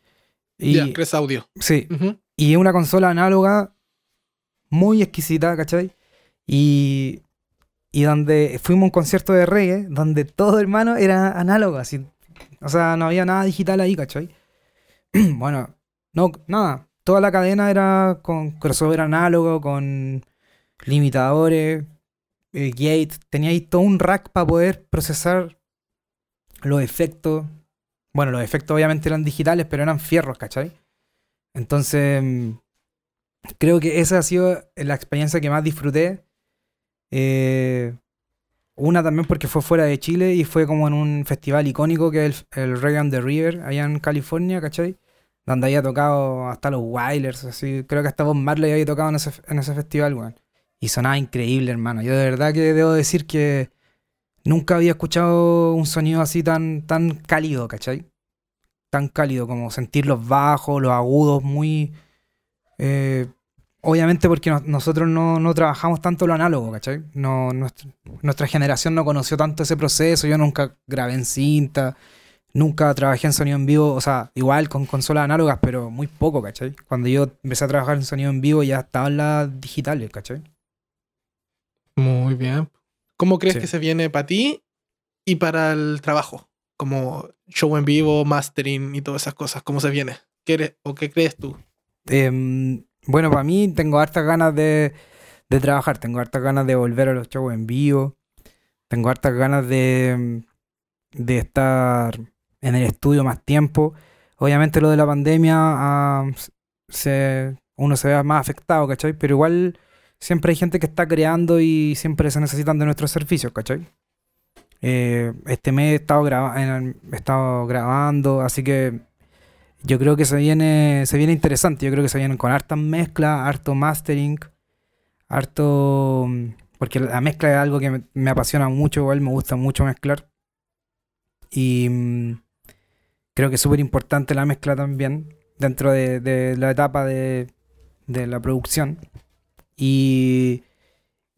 Y, Crest Audio. sí, y es una consola análoga muy exquisita, ¿cachai? Y, y donde fuimos a un concierto de reggae, donde todo, hermano, era análogo, así. O sea, no había nada digital ahí, ¿cachai? bueno, no, nada. Toda la cadena era con crossover análogo, con limitadores, eh, gate. Teníais todo un rack para poder procesar los efectos. Bueno, los efectos obviamente eran digitales, pero eran fierros, ¿cachai? Entonces, mm, creo que esa ha sido la experiencia que más disfruté. Eh, una también porque fue fuera de Chile y fue como en un festival icónico que es el, el Reggae the River, allá en California, ¿cachai? Donde había tocado hasta los Wailers, así. Creo que hasta Bob Marley había tocado en ese, en ese festival, weón. Y sonaba increíble, hermano. Yo de verdad que debo decir que nunca había escuchado un sonido así tan, tan cálido, ¿cachai? Tan cálido como sentir los bajos, los agudos, muy... eh, obviamente porque nos- nosotros no, no trabajamos tanto lo análogo, ¿cachai? No, nuestra generación no conoció tanto ese proceso. Yo nunca grabé en cinta, nunca trabajé en sonido en vivo, o sea, igual con consolas análogas, pero muy poco, ¿cachai? Cuando yo empecé a trabajar en sonido en vivo ya estaban las digitales, ¿cachai? Muy bien. ¿Cómo crees Sí. que se viene para ti y para el trabajo? Como show en vivo, mastering y todas esas cosas. ¿Cómo se viene? ¿Qué eres, o qué crees tú? Em, bueno, para mí tengo hartas ganas de, de trabajar, tengo hartas ganas de volver a los shows en vivo, tengo hartas ganas de, de estar en el estudio más tiempo. Obviamente lo de la pandemia, ah, se, uno se ve más afectado, ¿cachai? Pero igual siempre hay gente que está creando y siempre se necesitan de nuestros servicios, ¿cachai? Eh, este mes he estado, en- he estado grabando, así que yo creo que se viene, se viene interesante. Yo creo que se vienen con hartas mezclas, harto mastering, harto. Porque la mezcla es algo que me, me apasiona mucho, igual me gusta mucho mezclar. Y mm, creo que es súper importante la mezcla también dentro de, la etapa de, la producción. Y,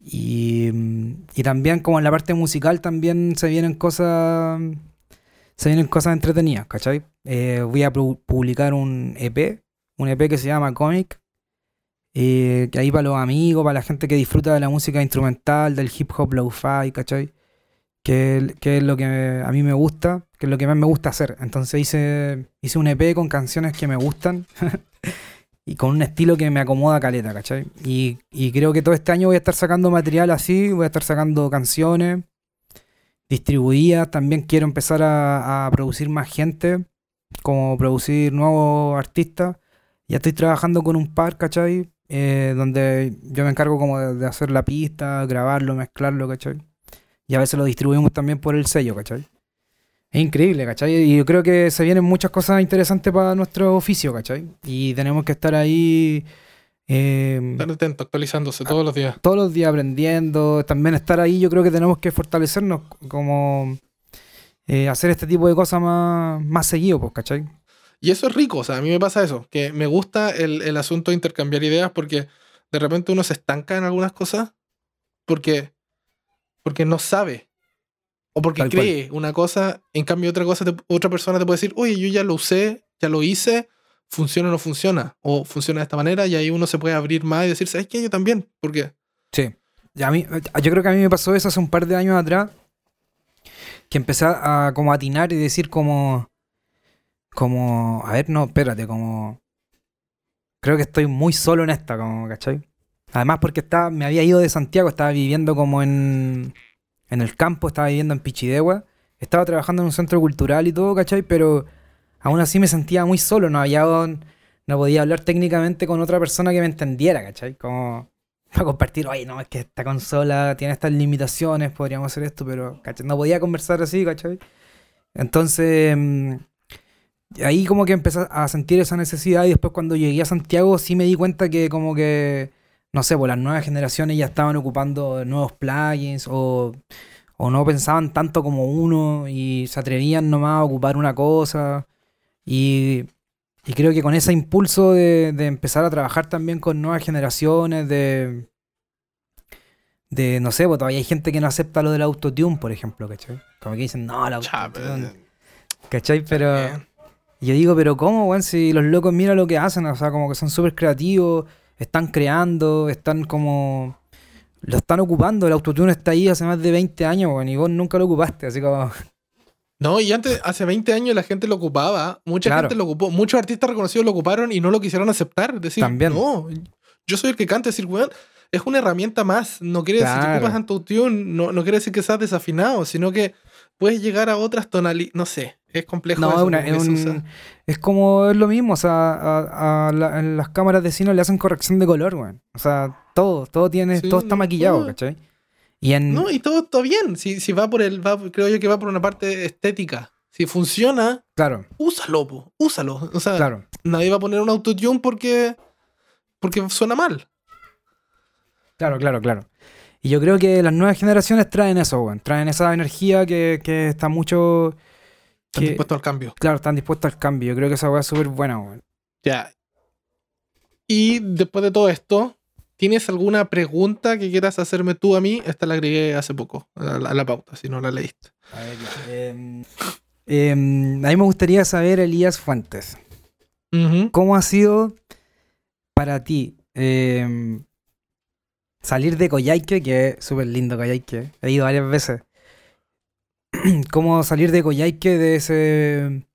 y, también como en la parte musical también se vienen cosas se vienen cosas entretenidas, ¿cachai? Eh, voy a pu- publicar un EP, un EP que se llama Comic, eh, que ahí para los amigos, para la gente que disfruta de la música instrumental, del hip hop lo-fi, ¿cachai? Que, que es lo que a mí me gusta, que es lo que más me gusta hacer. Entonces hice, hice un EP con canciones que me gustan y con un estilo que me acomoda caleta, ¿cachai? Y, creo que todo este año voy a estar sacando material así, voy a estar sacando canciones distribuidas. También quiero empezar a, a producir más gente, como producir nuevos artistas. Ya estoy trabajando con un par, ¿cachai? Eh, donde yo me encargo como de, de hacer la pista, grabarlo, mezclarlo, ¿cachai? Y a veces lo distribuimos también por el sello, ¿cachai? Es increíble, ¿cachai? Y yo creo que se vienen muchas cosas interesantes para nuestro oficio, ¿cachai? Y tenemos que estar ahí eh, Estar atento, actualizándose todos los días. todos los días aprendiendo. También estar ahí, yo creo que tenemos que fortalecernos, como eh, hacer este tipo de cosas más, más seguido, pues, ¿cachai? Y eso es rico, o sea, a mí me pasa eso, que me gusta el, el asunto de intercambiar ideas porque de repente uno se estanca en algunas cosas porque porque no sabe. O porque Tal cual. cree una cosa, en cambio otra cosa, te- otra persona te puede decir, oye, yo ya lo usé, ya lo hice, funciona o no funciona, o funciona de esta manera, y ahí uno se puede abrir más y decir, ¿sabes qué? Yo también, porque Sí. Y a mí, yo creo que a mí me pasó eso hace un par de años atrás. Que empecé a como atinar y decir como. Como. A ver, no, espérate, como. Creo que estoy muy solo en esta, como, ¿cachai? Además porque estaba, me había ido de Santiago, estaba viviendo como en. En el campo, estaba viviendo en Pichidegua. Estaba trabajando en un centro cultural y todo, ¿cachai? Pero aún así me sentía muy solo, no había. No podía hablar técnicamente con otra persona que me entendiera, ¿cachai? Como para compartir, oye, no, es que esta consola tiene estas limitaciones, podríamos hacer esto, pero ¿cachai? no podía conversar así, ¿cachai? Entonces, mm, ahí como que empecé a sentir esa necesidad y después cuando llegué a Santiago sí me di cuenta que como que, no sé, pues las nuevas generaciones ya estaban ocupando nuevos plugins o, o no pensaban tanto como uno y se atrevían nomás a ocupar una cosa y... Y creo que con ese impulso de, de empezar a trabajar también con nuevas generaciones, de, de no sé, pues todavía hay gente que no acepta lo del autotune, por ejemplo, ¿cachai? Como que dicen, no, el autotune, ¿cachai? Pero yo digo, pero ¿cómo, weón? Si los locos mira lo que hacen, o sea, como que son súper creativos, están creando, están como... Lo están ocupando, el autotune está ahí hace más de 20 años, weón, y vos nunca lo ocupaste, así como... No, y antes, hace 20 años la gente lo ocupaba, mucha Claro. gente lo ocupó, muchos artistas reconocidos lo ocuparon y no lo quisieron aceptar. Decir, También. no, yo soy el que canta, decir, weón, es una herramienta más. No quiere decir que ocupas autotune, no, no quiere decir que seas desafinado, sino que puedes llegar a otras tonalidades. No sé, es complejo. No, eso, es, una- como es un- como es lo mismo, o sea, a, a la- en las cámaras de cine le hacen corrección de color, weón. O sea, todo, todo tiene, Sí, todo está maquillado, no. ¿cachai? Y en No, y todo está bien. Si, si va por el, va, creo yo que va por una parte estética. Si funciona, claro, úsalo, po, úsalo. O sea, claro. nadie va a poner un autotune porque, porque suena mal. Claro, claro, claro. Y yo creo que las nuevas generaciones traen eso, weón. Traen esa energía que, que está mucho. Están dispuestos al cambio. claro, están dispuestos al cambio. Yo creo que esa weá es súper buena, weón. Ya. Y después de todo esto, ¿tienes alguna pregunta que quieras hacerme tú a mí? Esta la agregué hace poco, a la, a la pauta, si no la leíste. A ver, em, a mí me gustaría saber, Elías Fuentes. ¿cómo ha sido para ti em, salir de Coyhaique, que es súper lindo Coyhaique, he ido varias veces? ¿Cómo salir de Coyhaique de ese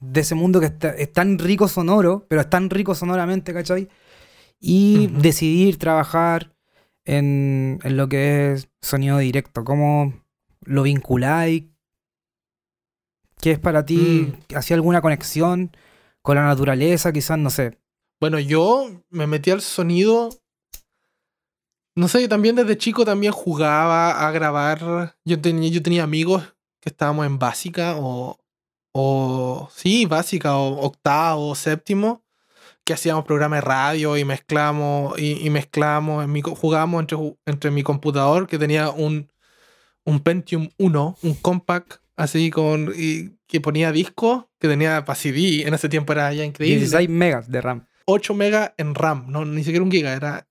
de ese mundo que está- es tan rico sonoro, pero es tan rico sonoramente, ¿cachai? Y decidir trabajar en, en lo que es sonido directo. ¿Cómo lo vinculáis? ¿Qué es para ti? ¿Hacía alguna conexión con la naturaleza? Quizás, no sé. Bueno, yo me metí al sonido. No sé, también desde chico también jugaba a grabar. Yo tenía, yo tenía amigos que estábamos en básica o, o sí, básica o octavo, séptimo, que hacíamos programas de radio y mezclamos y, y mezclamos, en mi, jugábamos entre, entre mi computador que tenía un, un Pentium 1, un compact así con y que ponía disco, que tenía para CD, en ese tiempo era ya increíble. 16 megas de RAM. 8 megas en RAM, no, ni siquiera un giga, era...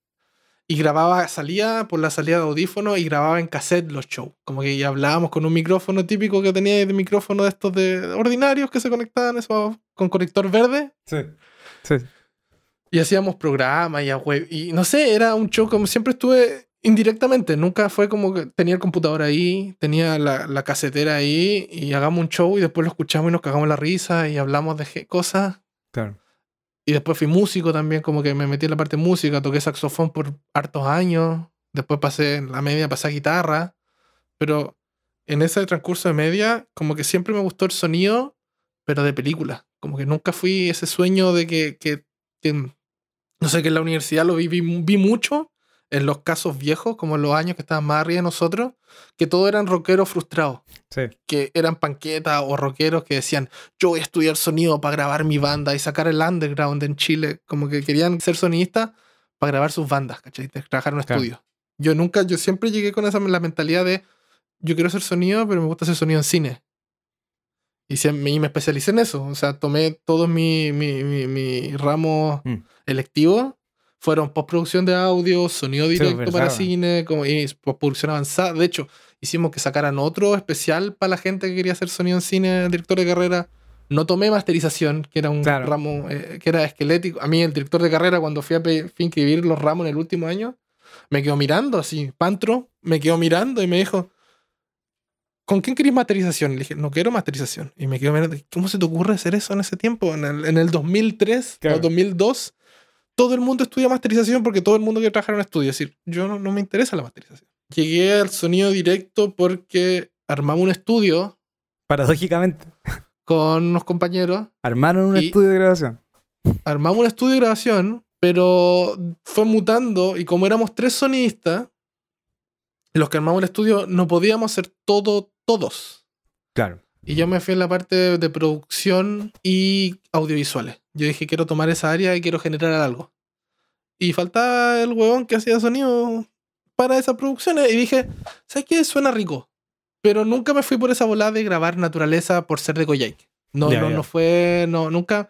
Y grababa, salía por la salida de audífono y grababa en cassette los shows. Como que hablábamos con un micrófono típico que tenía de micrófono de estos de ordinarios que se conectaban eso, con conector verde. Sí. Sí. Y hacíamos programas y, a web, y no sé, era un show como siempre estuve indirectamente. Nunca fue como que tenía el computador ahí, tenía la, la casetera ahí y hagamos un show y después lo escuchamos y nos cagamos la risa y hablamos de cosas. Claro. Y después fui músico también, como que me metí en la parte de música, toqué saxofón por hartos años. Después pasé en la media, pasé a guitarra. Pero en ese transcurso de media, como que siempre me gustó el sonido, pero de película. Como que nunca fui ese sueño de que, que, no sé, que en la universidad lo vi, vi mucho, en los casos viejos, como en los años que estaban más arriba de nosotros, que todos eran rockeros frustrados Sí. que eran panquetas o rockeros que decían, yo voy a estudiar sonido para grabar mi banda y sacar el underground en Chile, como que querían ser sonistas para grabar sus bandas, ¿cachai? Trabajar en un Claro. estudio. Yo nunca, yo siempre llegué con esa la mentalidad de, yo quiero hacer sonido, pero me gusta hacer sonido en cine. Y, se- y me especialicé en eso, o sea, tomé todos mi, mi, mi, mi ramo Mm. electivo, fueron postproducción de audio, sonido directo verdad, para cine, como y postproducción avanzada. De hecho, hicimos que sacaran otro especial para la gente que quería hacer sonido en cine, el director de carrera. No tomé masterización, que era un Claro. ramo eh, que era esquelético. A mí, el director de carrera, cuando fui a, pe- fui a inscribir los ramos en el último año, me quedó mirando así. Pantro me quedó mirando y me dijo: ¿Con quién querés masterización? Le dije: No quiero masterización. Y me quedó mirando: ¿Cómo se te ocurre hacer eso en ese tiempo? En el, en el 2003 Claro. o 2002, todo el mundo estudia masterización porque todo el mundo quiere trabajar en un estudio. Es decir, yo no, no me interesa la masterización. Llegué al sonido directo porque armamos un estudio Paradójicamente, con unos compañeros armaron un estudio de grabación. armamos un estudio de grabación, pero fue mutando y como éramos tres sonidistas, los que armamos el estudio no podíamos hacer todo todos. Claro. Y yo me fui en la parte de, de producción y audiovisuales. Yo dije, quiero tomar esa área y quiero generar algo. Y faltaba el huevón que hacía sonido para esas producciones. Y dije, ¿sabes qué? Suena rico. Pero nunca me fui por esa volada de grabar naturaleza por ser de Coyhaique. No, no, no fue, no, nunca,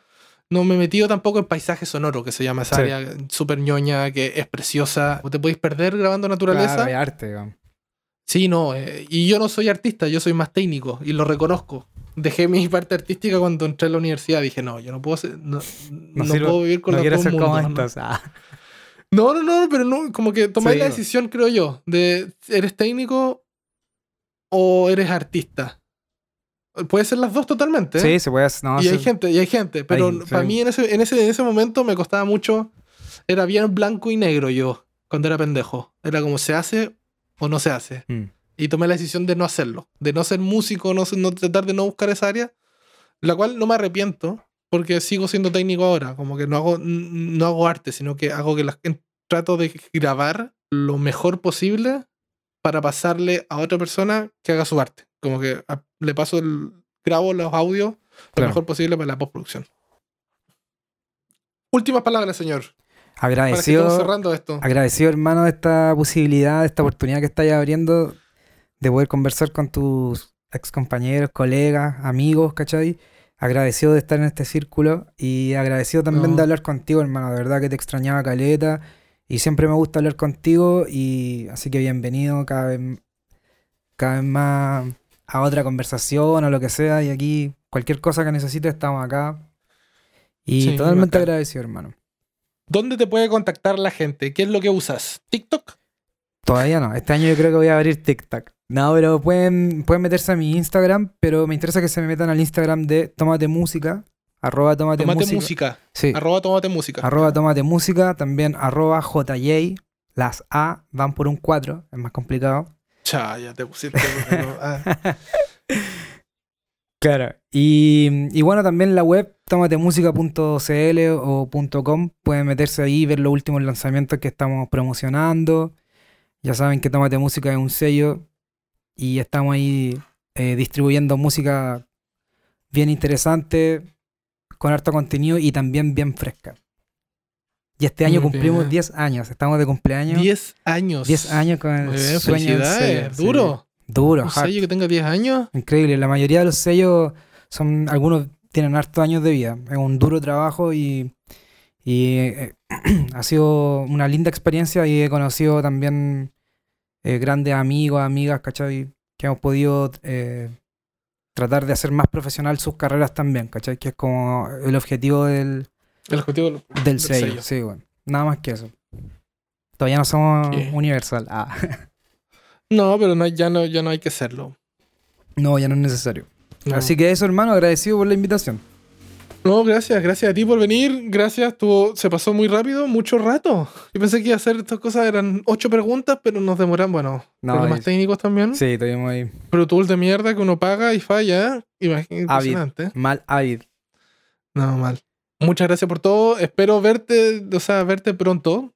no me he metido tampoco en paisaje sonoro, que se llama esa Sí. área súper ñoña, que es preciosa. Te podéis perder grabando naturaleza. Claro, hay arte, digamos. Sí, no. eh, y yo no soy artista, yo soy más técnico y lo reconozco. Dejé mi parte artística cuando entré a la universidad. Dije, no, yo no puedo ser- no, no sirvo- puedo vivir con no los quiero ser como ¿no? estos. Ah, No, no, no, pero no, como que tomáis Sí, la no. decisión, creo yo, de ¿eres técnico o eres artista? Puede ser las dos totalmente. ¿eh? Sí, se puede hacer. No, y hay gente, y hay gente. Pero Hay- para sí. mí en ese, en, ese, en ese momento me costaba mucho. Era bien blanco y negro yo, cuando era pendejo. Era como se hace o no se hace. Mm. Y tomé la decisión de no hacerlo. De no ser músico, no, no tratar de no buscar esa área. La cual no me arrepiento, porque sigo siendo técnico ahora. Como que no hago, no hago arte, sino que hago que las, trato de grabar lo mejor posible para pasarle a otra persona que haga su arte. Como que a- le paso el. grabo los audios lo Claro. mejor posible para la postproducción. Últimas palabras, señor. Agradecido, cerrando esto. agradecido, hermano, de esta posibilidad, de esta oportunidad que estáis abriendo de poder conversar con tus ex compañeros, colegas, amigos, ¿cachai? Agradecido de estar en este círculo y agradecido también No. de hablar contigo, hermano. De verdad que te extrañaba caleta y siempre me gusta hablar contigo y así que bienvenido cada vez, cada vez más a otra conversación o lo que sea y aquí cualquier cosa que necesites estamos acá. Y Sí, totalmente agradecido, hermano. ¿Dónde te puede contactar la gente? ¿Qué es lo que usas? ¿TikTok? Todavía no. Este año yo creo que voy a abrir TikTok. No, pero pueden, pueden meterse a mi Instagram, pero me interesa que se me metan al Instagram de Tómate Música, arroba Tómate, Tomate Música. música. Sí, Arroba tomate música. arroba Tómate Música, también arroba JJ. Las A van por un 4, es más complicado. Cha, ya te pusiste. ah. Claro. Y, y bueno, también la web tomatemusica.cl o .com pueden meterse ahí y ver los últimos lanzamientos que estamos promocionando. Ya saben que Tómate Música es un sello y estamos ahí eh, distribuyendo música bien interesante, con harto contenido y también bien fresca. Y este año Muy cumplimos bien. 10 años, estamos de cumpleaños. 10 años. 10 años con el bien, sueño del sello, sí. Duro. Duro, Un hard. sello que tenga 10 años. Increíble, la mayoría de los sellos son, algunos tienen hartos años de vida, es un duro trabajo y, y eh, ha sido una linda experiencia y he conocido también eh, grandes amigos, amigas, ¿cachai? Que hemos podido eh, tratar de hacer más profesional sus carreras también, ¿cachai? Que es como el objetivo del, El objetivo del- del Del sello, sello. sí, bueno, nada más que eso. Todavía no somos ¿Qué? universal. Ah, No, pero no, ya, no, ya no hay que hacerlo. no, ya no es necesario. No. Así que eso, hermano, agradecido por la invitación. No, gracias, gracias a ti por venir. Gracias, tuvo, se pasó muy rápido, mucho rato. Yo pensé que iba a hacer estas cosas, eran ocho preguntas, pero nos demoran, bueno, No, problemas es- técnicos también. Sí, tuvimos ahí. Pro Tools de mierda que uno paga y falla. Imagínate. Mal Avid. No, mal. Muchas gracias por todo. Espero verte, o sea, verte pronto.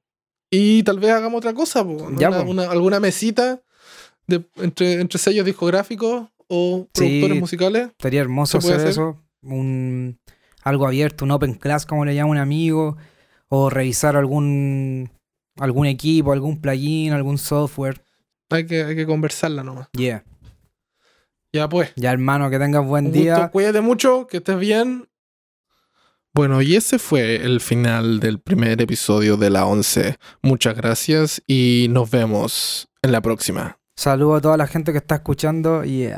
Y tal vez hagamos otra cosa. Ya, Una- alguna mesita de, entre, entre sellos discográficos o Sí. productores musicales. Estaría hermoso ¿Se puede hacer, hacer? eso. Un, algo abierto, un open class, como le llama un amigo. O revisar algún, algún equipo, algún plugin, algún software. Hay que, hay que conversarla nomás. Yeah. Ya pues. Ya, hermano, que tengas buen Un día. gusto. Cuídate mucho, que estés bien. Bueno, y ese fue el final del primer episodio de la 11. Muchas gracias y nos vemos en la próxima. Saludo a toda la gente que está escuchando y...